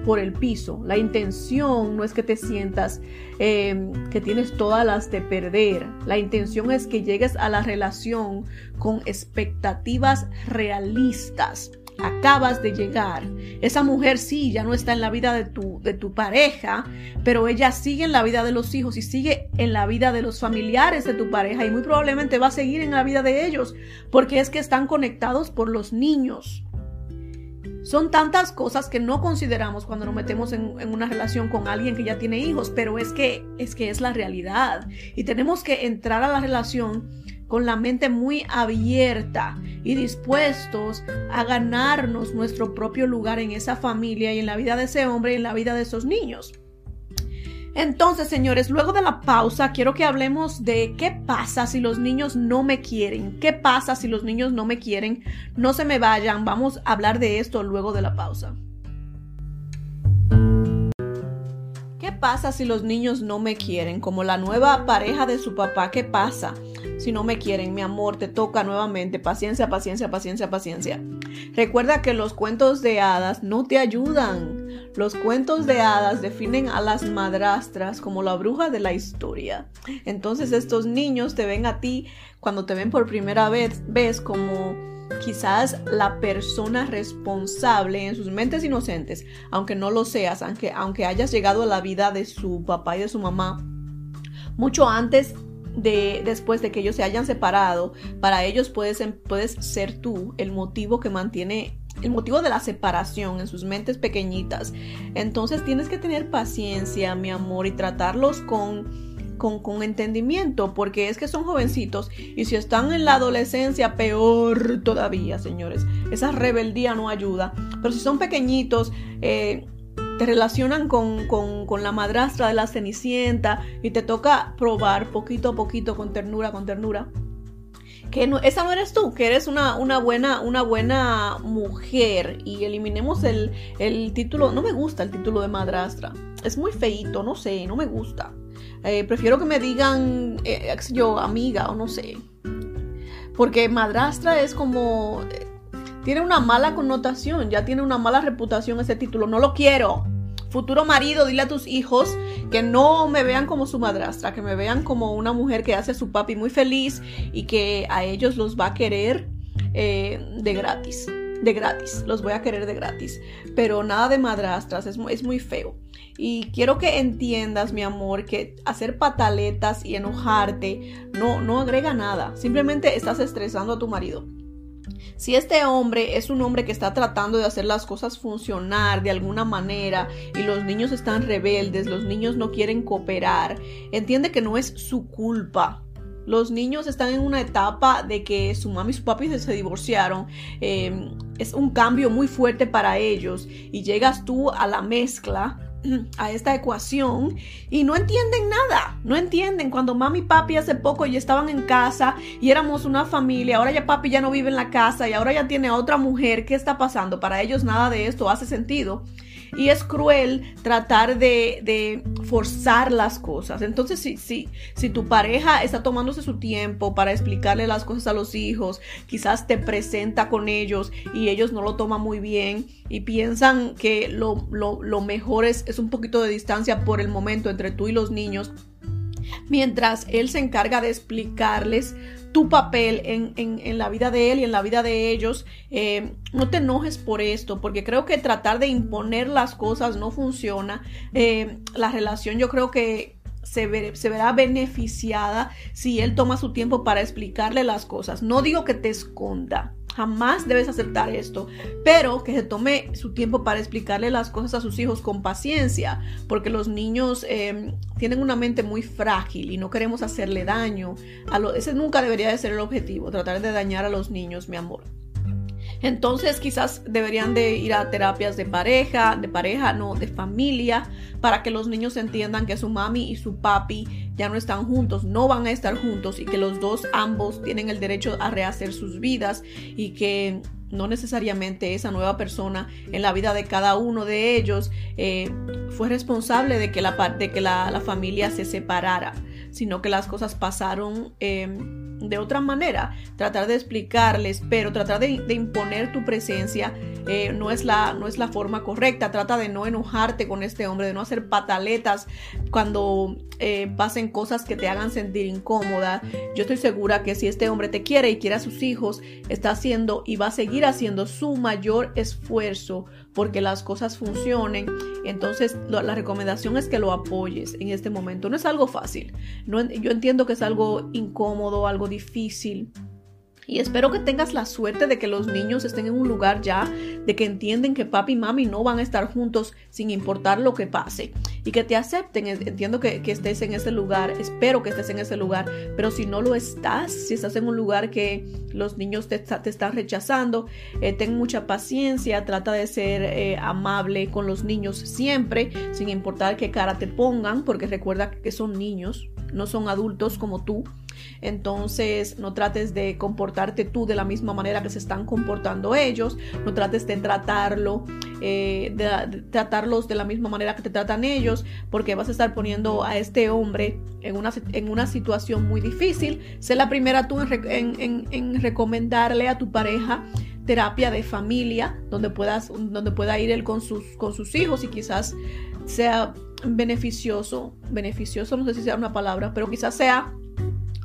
por el piso. La intención no es que te sientas em, que tienes todas las de perder. La intención es que llegues a la relación con expectativas realistas. Acabas de llegar. Esa mujer sí, ya no está en la vida de tu, de tu pareja, pero ella sigue en la vida de los hijos y sigue en la vida de los familiares de tu pareja y muy probablemente va a seguir en la vida de ellos, porque es que están conectados por los niños. Son tantas cosas que no consideramos cuando nos metemos en, una relación con alguien que ya tiene hijos, pero es que, es que es la realidad. Y tenemos que entrar a la relación con la mente muy abierta y dispuestos a ganarnos nuestro propio lugar en esa familia y en la vida de ese hombre y en la vida de esos niños. Entonces, señores, luego de la pausa, quiero que hablemos de qué pasa si los niños no me quieren. ¿Qué pasa si los niños no me quieren? No se me vayan, vamos a hablar de esto luego de la pausa. ¿Qué pasa si los niños no me quieren? Como la nueva pareja de su papá, ¿qué pasa? Si no me quieren, mi amor, te toca nuevamente. Paciencia, paciencia, paciencia, paciencia. Recuerda que los cuentos de hadas no te ayudan. Los cuentos de hadas definen a las madrastras como la bruja de la historia. Entonces estos niños te ven a ti cuando te ven por primera vez, ves como quizás la persona responsable en sus mentes inocentes, aunque no lo seas, aunque, aunque hayas llegado a la vida de su papá y de su mamá mucho antes de después de que ellos se hayan separado, para ellos puedes, puedes ser tú el motivo que mantiene el motivo de la separación en sus mentes pequeñitas. Entonces tienes que tener paciencia, mi amor, y tratarlos con, con, con, entendimiento, porque es que son jovencitos y si están en la adolescencia, peor todavía, señores. Esa rebeldía no ayuda. Pero si son pequeñitos, eh, te relacionan con, con, la madrastra de la cenicienta y te toca probar poquito a poquito, con ternura, con ternura. Que no, esa no eres tú, que eres una, una, buena, una buena mujer. Y eliminemos el, título. No me gusta el título de madrastra. Es muy feito, no sé, no me gusta. Eh, prefiero que me digan, eh, yo, amiga o no sé. Porque madrastra es como tiene una mala connotación, ya tiene una mala reputación ese título. No lo quiero. Futuro marido, dile a tus hijos que no me vean como su madrastra, que me vean como una mujer que hace a su papi muy feliz y que a ellos los va a querer eh, de gratis. De gratis, los voy a querer de gratis. Pero nada de madrastras, es, muy feo. Y quiero que entiendas, mi amor, que hacer pataletas y enojarte no, no agrega nada. Simplemente estás estresando a tu marido. Si este hombre es un hombre que está tratando de hacer las cosas funcionar de alguna manera y los niños están rebeldes, los niños no quieren cooperar, entiende que no es su culpa. Los niños están en una etapa de que su mamá y su papi se divorciaron. Em, es un cambio muy fuerte para ellos y llegas tú a la mezcla a esta ecuación y no entienden nada, no entienden. Cuando mami y papi hace poco ya estaban en casa y éramos una familia, ahora ya papi ya no vive en la casa y ahora ya tiene otra mujer, ¿qué está pasando? Para ellos nada de esto hace sentido. Y es cruel tratar de, forzar las cosas. Entonces, si, si, si tu pareja está tomándose su tiempo para explicarle las cosas a los hijos, quizás te presenta con ellos y ellos no lo toman muy bien y piensan que lo, lo, lo mejor es, es un poquito de distancia por el momento entre tú y los niños mientras él se encarga de explicarles tu papel en, la vida de él y en la vida de ellos. Eh, no te enojes por esto, porque creo que tratar de imponer las cosas no funciona. Eh, la relación yo creo que se, verá beneficiada si él toma su tiempo para explicarle las cosas. No digo que te esconda, Jamás debes aceptar esto, pero que se tome su tiempo para explicarle las cosas a sus hijos con paciencia, porque los niños em, tienen una mente muy frágil y no queremos hacerle daño. A ese nunca debería de ser el objetivo, tratar de dañar a los niños, mi amor. Entonces quizás deberían de ir a terapias de pareja, de pareja, no, de familia, para que los niños entiendan que su mami y su papi ya no están juntos, no van a estar juntos y que los dos ambos tienen el derecho a rehacer sus vidas y que no necesariamente esa nueva persona en la vida de cada uno de ellos eh, fue responsable de que, la, de que la, familia se separara, sino que las cosas pasaron. Eh, de otra manera, tratar de explicarles, pero tratar de, imponer tu presencia eh, no, es la, no es la forma correcta. Trata de no enojarte con este hombre, de no hacer pataletas cuando eh, pasen cosas que te hagan sentir incómoda. Yo estoy segura que si este hombre te quiere y quiere a sus hijos, está haciendo y va a seguir haciendo su mayor esfuerzo porque las cosas funcionen. Entonces, la recomendación es que lo apoyes en este momento. No es algo fácil. No, yo entiendo que es algo incómodo, algo difícil. Y espero que tengas la suerte de que los niños estén en un lugar ya, de que entienden que papi y mami no van a estar juntos sin importar lo que pase. Y que te acepten. Entiendo que, estés en ese lugar, espero que estés en ese lugar. Pero si no lo estás, si estás en un lugar que los niños te, están rechazando, eh, ten mucha paciencia, trata de ser eh, amable con los niños siempre, sin importar qué cara te pongan, porque recuerda que son niños, no son adultos como tú. Entonces, no trates de comportarte tú de la misma manera que se están comportando ellos. No trates de tratarlo, eh, de, tratarlos de la misma manera que te tratan ellos, porque vas a estar poniendo a este hombre en una, en una situación muy difícil. Sé la primera tú en, recomendarle a tu pareja terapia de familia donde puedas donde pueda ir él con sus con sus hijos y quizás sea beneficioso beneficioso no sé si sea una palabra pero quizás sea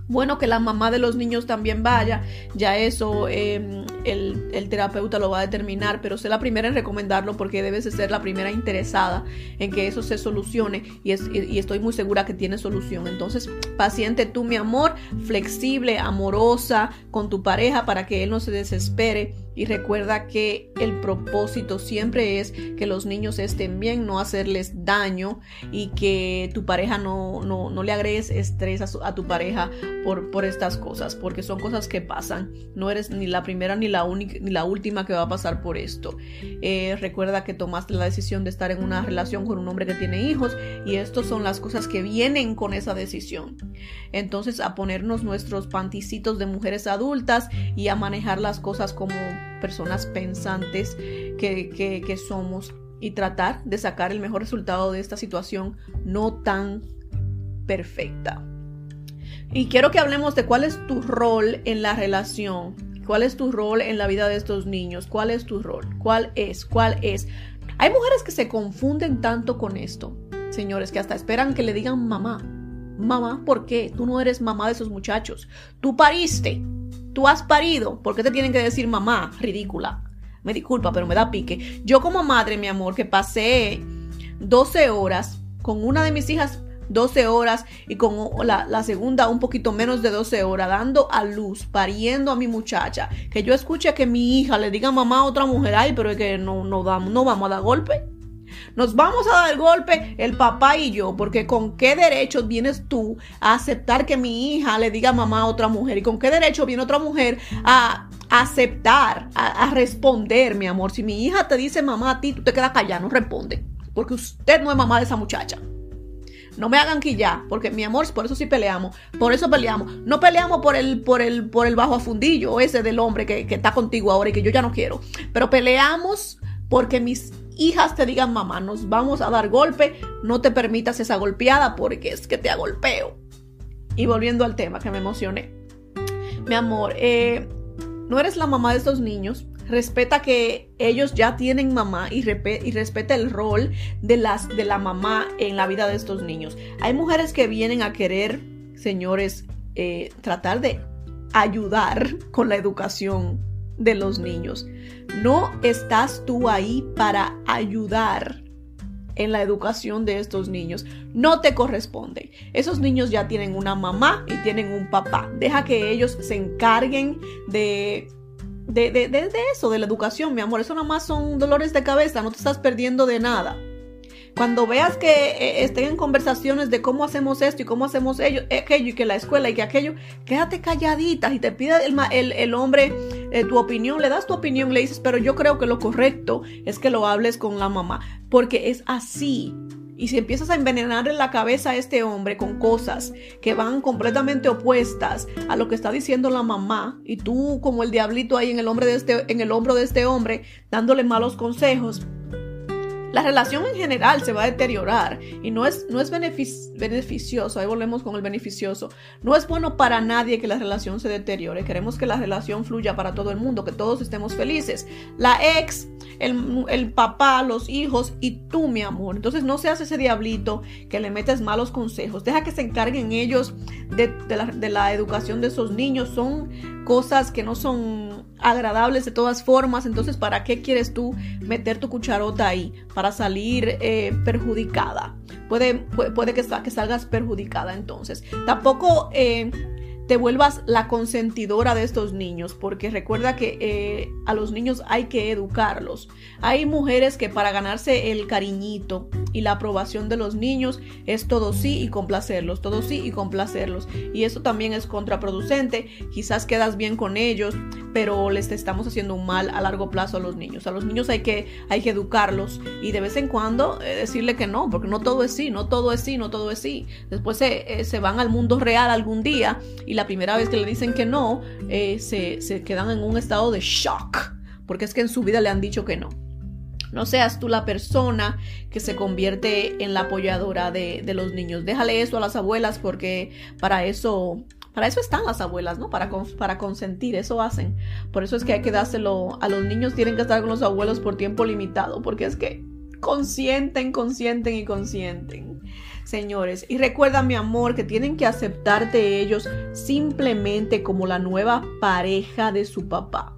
bueno, que la mamá de los niños también vaya, ya eso em, el, terapeuta lo va a determinar, pero sé la primera en recomendarlo porque debes de ser la primera interesada en que eso se solucione y, y estoy muy segura que tiene solución. Entonces, paciente tú, mi amor, flexible, amorosa con tu pareja para que él no se desespere y recuerda que el propósito siempre es que los niños estén bien, no hacerles daño y que tu pareja no, no, le agregues estrés a, tu pareja por, por, estas cosas, porque son cosas que pasan. No eres ni la primera ni la, única, ni la última que va a pasar por esto. Eh, recuerda que tomaste la decisión de estar en una relación con un hombre que tiene hijos y estas son las cosas que vienen con esa decisión. Entonces a ponernos nuestros panticitos de mujeres adultas y a manejar las cosas como personas pensantes que, somos y tratar de sacar el mejor resultado de esta situación no tan perfecta. Y quiero que hablemos de cuál es tu rol en la relación, cuál es tu rol en la vida de estos niños, cuál es tu rol, cuál es, cuál es. Hay mujeres que se confunden tanto con esto, señores, que hasta esperan que le digan mamá. Mamá, ¿por qué? Tú no eres mamá de esos muchachos. Tú pariste. Tú has parido. ¿Por qué te tienen que decir mamá? Ridícula. Me disculpa, pero me da pique. Yo como madre, mi amor, que pasé 12 horas con una de mis hijas 12 horas y con la, segunda un poquito menos de 12 horas, dando a luz, pariendo a mi muchacha, que yo escuche que mi hija le diga mamá a otra mujer, ay, pero es que no, no, no vamos a dar golpe. Nos vamos a dar el golpe el papá y yo, porque con qué derecho vienes tú a aceptar que mi hija le diga mamá a otra mujer y con qué derecho viene otra mujer a aceptar, a, responder, mi amor. Si mi hija te dice mamá a ti, tú te quedas callado, no responde, porque usted no es mamá de esa muchacha. No me hagan quillar, porque mi amor, por eso sí peleamos. Por eso peleamos. No peleamos por el, por el, por el bajo afundillo ese del hombre que, que está contigo ahora y que yo ya no quiero. Pero peleamos porque mis hijas te digan, mamá, nos vamos a dar golpe, no te permitas esa golpeada porque es que te agolpeo. Y volviendo al tema que me emocioné. Mi amor, eh, no eres la mamá de estos niños. Respeta que ellos ya tienen mamá y, y, respeta el rol de, las, de la mamá en la vida de estos niños. Hay mujeres que vienen a querer señores, eh, tratar de ayudar con la educación de los niños. No estás tú ahí para ayudar en la educación de estos niños. No te corresponde. Esos niños ya tienen una mamá y tienen un papá. Deja que ellos se encarguen de de, de, de, eso, de la educación, mi amor. Eso nada más son dolores de cabeza, no te estás perdiendo de nada. Cuando veas que eh, estén en conversaciones de cómo hacemos esto y cómo hacemos ello, aquello y que la escuela y que aquello, quédate calladita y te pide el, el, hombre eh, tu opinión, le das tu opinión, le dices, pero yo creo que lo correcto es que lo hables con la mamá, porque es así. Y si empiezas a envenenar en la cabeza a este hombre con cosas que van completamente opuestas a lo que está diciendo la mamá, y tú como el diablito ahí en el, de este, en el hombro de este hombre dándole malos consejos, la relación en general se va a deteriorar y no es, no es beneficioso, ahí volvemos con el beneficioso, no es bueno para nadie que la relación se deteriore, queremos que la relación fluya para todo el mundo, que todos estemos felices. La ex, el, papá, los hijos y tú, mi amor. Entonces no seas ese diablito que le metes malos consejos, deja que se encarguen ellos de, la, de la educación de esos niños, son cosas que no son agradables de todas formas, entonces ¿para qué quieres tú meter tu cucharota ahí? Para salir eh, perjudicada. Puede, puede, que, que, salgas perjudicada entonces. Tampoco... Eh, te vuelvas la consentidora de estos niños, porque recuerda que eh, a los niños hay que educarlos. Hay mujeres que para ganarse el cariñito y la aprobación de los niños es todo sí y complacerlos, todo sí y complacerlos. Y eso también es contraproducente. Quizás quedas bien con ellos, pero les estamos haciendo un mal a largo plazo a los niños. A los niños hay que, hay que educarlos y de vez en cuando eh, decirle que no, porque no todo es sí, no todo es sí, no todo es sí. Después eh, se van al mundo real algún día y la primera vez que le dicen que no, eh, se, quedan en un estado de shock, porque es que en su vida le han dicho que no. No seas tú la persona que se convierte en la apoyadora de, los niños. Déjale eso a las abuelas porque para eso, para eso están las abuelas, ¿no? Para, para consentir, eso hacen. Por eso es que hay que dárselo a los niños, tienen que estar con los abuelos por tiempo limitado, porque es que consienten, consienten y consienten señores. Y recuerda, mi amor, que tienen que aceptarte ellos simplemente como la nueva pareja de su papá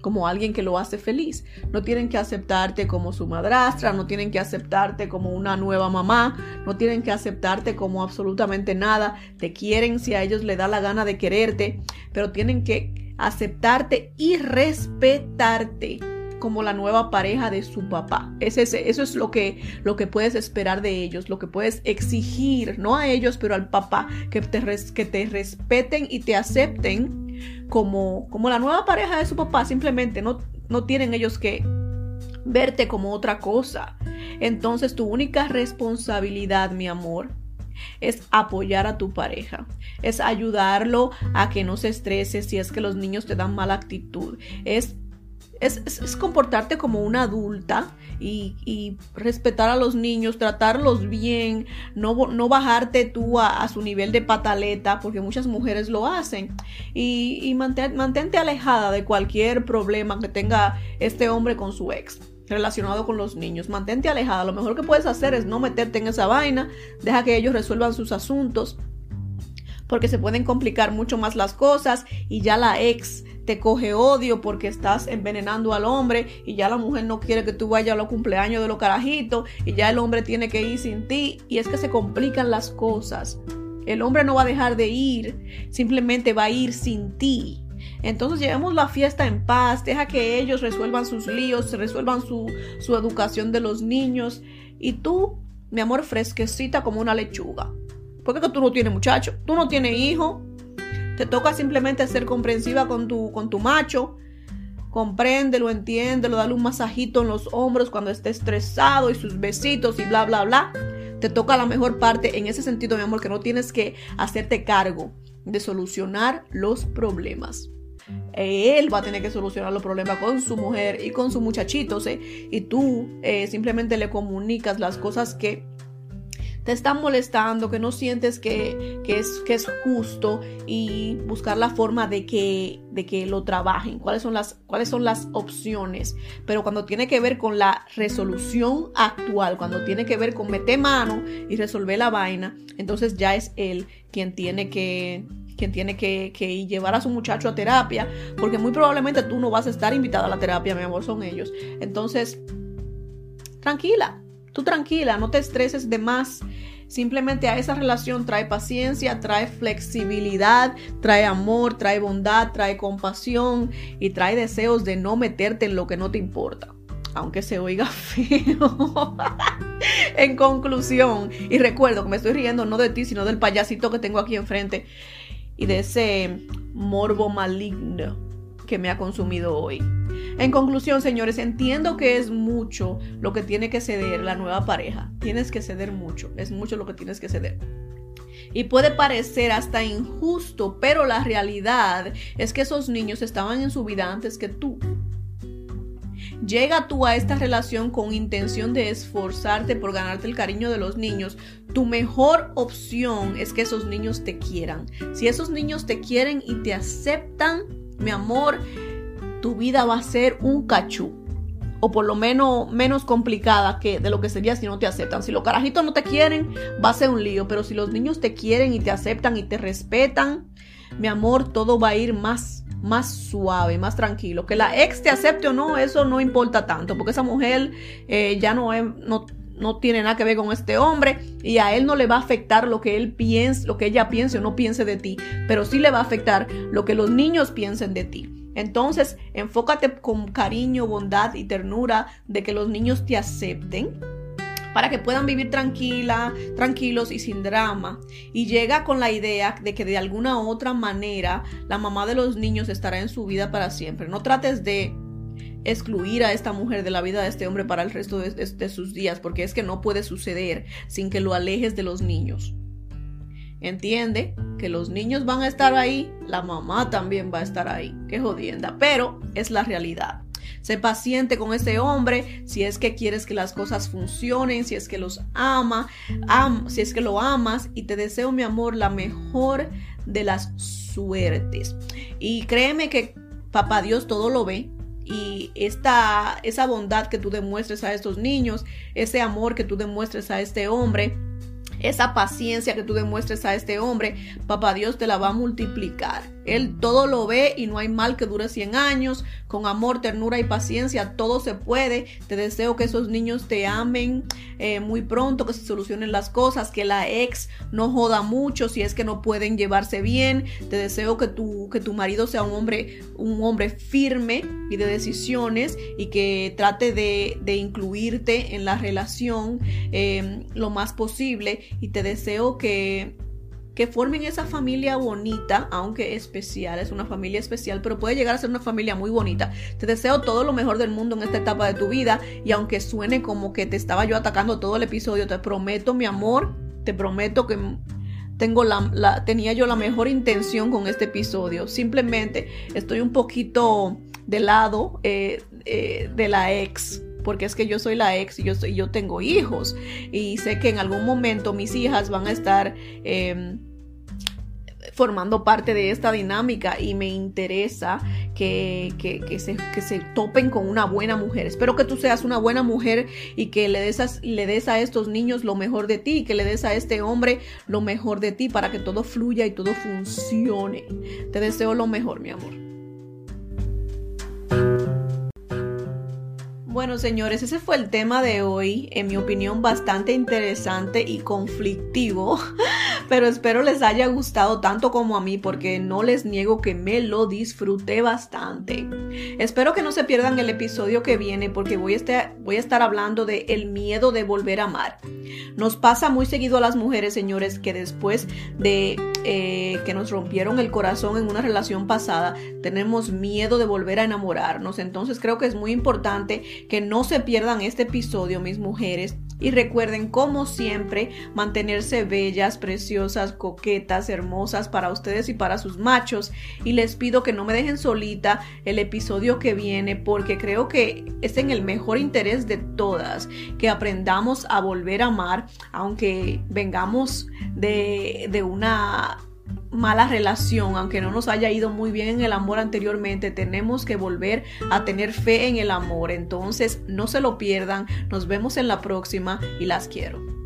como alguien que lo hace feliz. No tienen que aceptarte como su madrastra, no tienen que aceptarte como una nueva mamá, no tienen que aceptarte como absolutamente nada. Te quieren si a ellos les da la gana de quererte, pero tienen que aceptarte y respetarte como la nueva pareja de su papá. Es ese, eso es lo que, lo que puedes esperar de ellos, lo que puedes exigir, no a ellos, pero al papá, que te, que te respeten y te acepten como, como la nueva pareja de su papá. Simplemente no, no tienen ellos que verte como otra cosa. Entonces tu única responsabilidad, mi amor, es apoyar a tu pareja, es ayudarlo a que no se estrese si es que los niños te dan mala actitud, es es, comportarte como una adulta y, respetar a los niños, tratarlos bien, no, no bajarte tú a, su nivel de pataleta, porque muchas mujeres lo hacen. Y, mantente alejada de cualquier problema que tenga este hombre con su ex relacionado con los niños. Mantente alejada. Lo mejor que puedes hacer es no meterte en esa vaina. Deja que ellos resuelvan sus asuntos. Porque se pueden complicar mucho más las cosas y ya la ex te coge odio porque estás envenenando al hombre y ya la mujer no quiere que tú vayas a los cumpleaños de los carajitos y ya el hombre tiene que ir sin ti y es que se complican las cosas. El hombre no va a dejar de ir, simplemente va a ir sin ti. Entonces llevemos la fiesta en paz, deja que ellos resuelvan sus líos, resuelvan su, su educación de los niños y tú, mi amor, fresquecita como una lechuga. Porque tú no tienes muchacho, tú no tienes hijo, te toca simplemente ser comprensiva con tu, con tu macho. Compréndelo, entiéndelo, dale un masajito en los hombros cuando esté estresado y sus besitos y bla, bla, bla. Te toca la mejor parte en ese sentido, mi amor, que no tienes que hacerte cargo de solucionar los problemas. Él va a tener que solucionar los problemas con su mujer y con su muchachito, ¿sí? y tú eh, simplemente le comunicas las cosas que te están molestando, que no sientes que, es, que es justo y buscar la forma de que, de que lo trabajen, cuáles son, las, cuáles son las opciones. Pero cuando tiene que ver con la resolución actual, cuando tiene que ver con meter mano y resolver la vaina, entonces ya es él quien tiene que quien tiene que, que, llevar a su muchacho a terapia, porque muy probablemente tú no vas a estar invitada a la terapia, mi amor, son ellos. Entonces, tranquila, Tú tranquila, no te estreses de más. Simplemente a esa relación trae paciencia, trae flexibilidad, trae amor, trae bondad, trae compasión y trae deseos de no meterte en lo que no te importa. Aunque se oiga feo. en conclusión, y recuerdo que me estoy riendo no de ti, sino del payasito que tengo aquí enfrente y de ese morbo maligno que me ha consumido hoy. En conclusión, señores, entiendo que es mucho lo que tiene que ceder la nueva pareja. Tienes que ceder mucho, es mucho lo que tienes que ceder. Y puede parecer hasta injusto, pero la realidad es que esos niños estaban en su vida antes que tú. Llega tú a esta relación con intención de esforzarte por ganarte el cariño de los niños. Tu mejor opción es que esos niños te quieran. Si esos niños te quieren y te aceptan, mi amor, tu vida va a ser un cachú. O por lo menos menos complicada que de lo que sería si no te aceptan. Si los carajitos no te quieren, va a ser un lío. Pero si los niños te quieren y te aceptan y te respetan, mi amor, todo va a ir más, más suave, más tranquilo. Que la ex te acepte o no, eso no importa tanto. Porque esa mujer eh, ya no, es, no, no tiene nada que ver con este hombre y a él no le va a afectar lo que él piense, lo que ella piense o no piense de ti, pero sí le va a afectar lo que los niños piensen de ti. Entonces, enfócate con cariño, bondad y ternura de que los niños te acepten para que puedan vivir tranquila, tranquilos y sin drama. Y llega con la idea de que de alguna otra manera la mamá de los niños estará en su vida para siempre. No trates de excluir a esta mujer de la vida de este hombre para el resto de sus días, porque es que no puede suceder sin que lo alejes de los niños. Entiende que los niños van a estar ahí, la mamá también va a estar ahí. Qué jodienda, pero es la realidad. Sé paciente con ese hombre si es que quieres que las cosas funcionen, si es que los ama, si es que lo amas y te deseo mi amor la mejor de las suertes. Y créeme que papá Dios todo lo ve, y esta, esa bondad que tú demuestres a estos niños, ese amor que tú demuestres a este hombre, esa paciencia que tú demuestres a este hombre, papá Dios te la va a multiplicar. Él todo lo ve y no hay mal que dure 100 años. Con amor, ternura y paciencia, todo se puede. Te deseo que esos niños te amen eh, muy pronto, que se solucionen las cosas, que la ex no joda mucho si es que no pueden llevarse bien. Te deseo que tu, que tu marido sea un hombre, un hombre firme y de decisiones y que trate de, incluirte en la relación eh, lo más posible. Y te deseo que que formen esa familia bonita, aunque especial, es una familia especial, pero puede llegar a ser una familia muy bonita. Te deseo todo lo mejor del mundo en esta etapa de tu vida y aunque suene como que te estaba yo atacando todo el episodio, te prometo, mi amor, te prometo que tengo la, tenía yo la mejor intención con este episodio. Simplemente estoy un poquito de lado eh, eh, de la ex porque es que yo soy la ex y yo, soy, yo tengo hijos y sé que en algún momento mis hijas van a estar... Em, formando parte de esta dinámica y me interesa que, se, que, se, topen con una buena mujer. Espero que tú seas una buena mujer y que le des, a, le des a estos niños lo mejor de ti, que le des a este hombre lo mejor de ti para que todo fluya y todo funcione. Te deseo lo mejor, mi amor. Bueno, señores, ese fue el tema de hoy. En mi opinión, bastante interesante y conflictivo. Pero espero les haya gustado tanto como a mí, porque no les niego que me lo disfruté bastante. Espero que no se pierdan el episodio que viene, porque voy a estar, voy a estar hablando de el miedo de volver a amar. Nos pasa muy seguido a las mujeres, señores, que después de eh, que nos rompieron el corazón en una relación pasada, tenemos miedo de volver a enamorarnos. Entonces creo que es muy importante que no se pierdan este episodio, mis mujeres, Y recuerden, como siempre, mantenerse bellas, preciosas, coquetas, hermosas para ustedes y para sus machos. Y les pido que no me dejen solita el episodio que viene porque creo que es en el mejor interés de todas que aprendamos a volver a amar, aunque vengamos de, de una mala relación, aunque no nos haya ido muy bien en el amor anteriormente, tenemos que volver a tener fe en el amor. Entonces, no se lo pierdan. Nos vemos en la próxima y las quiero.